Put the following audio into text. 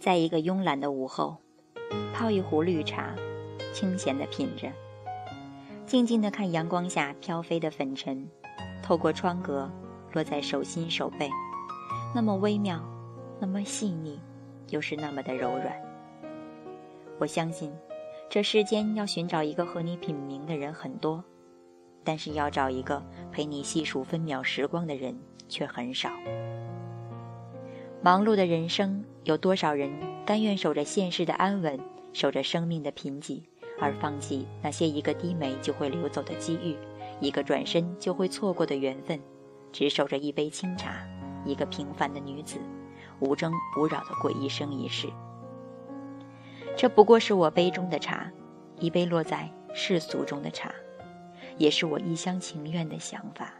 在一个慵懒的午后，泡一壶绿茶，清闲地品着，静静地看阳光下飘飞的粉尘，透过窗格落在手心手背，那么微妙，那么细腻，又是那么的柔软。我相信，这世间要寻找一个和你品茗的人很多，但是要找一个陪你细数分秒时光的人却很少。忙碌的人生，有多少人甘愿守着现实的安稳，守着生命的贫瘠，而放弃那些一个低眉就会流走的机遇，一个转身就会错过的缘分，只守着一杯清茶，一个平凡的女子，无争无扰的过一生一世。这不过是我杯中的茶，一杯落在世俗中的茶，也是我一厢情愿的想法。